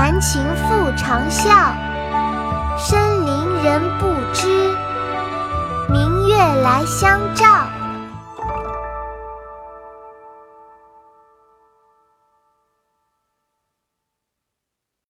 弹琴复长啸。深林人不知，明月来相照。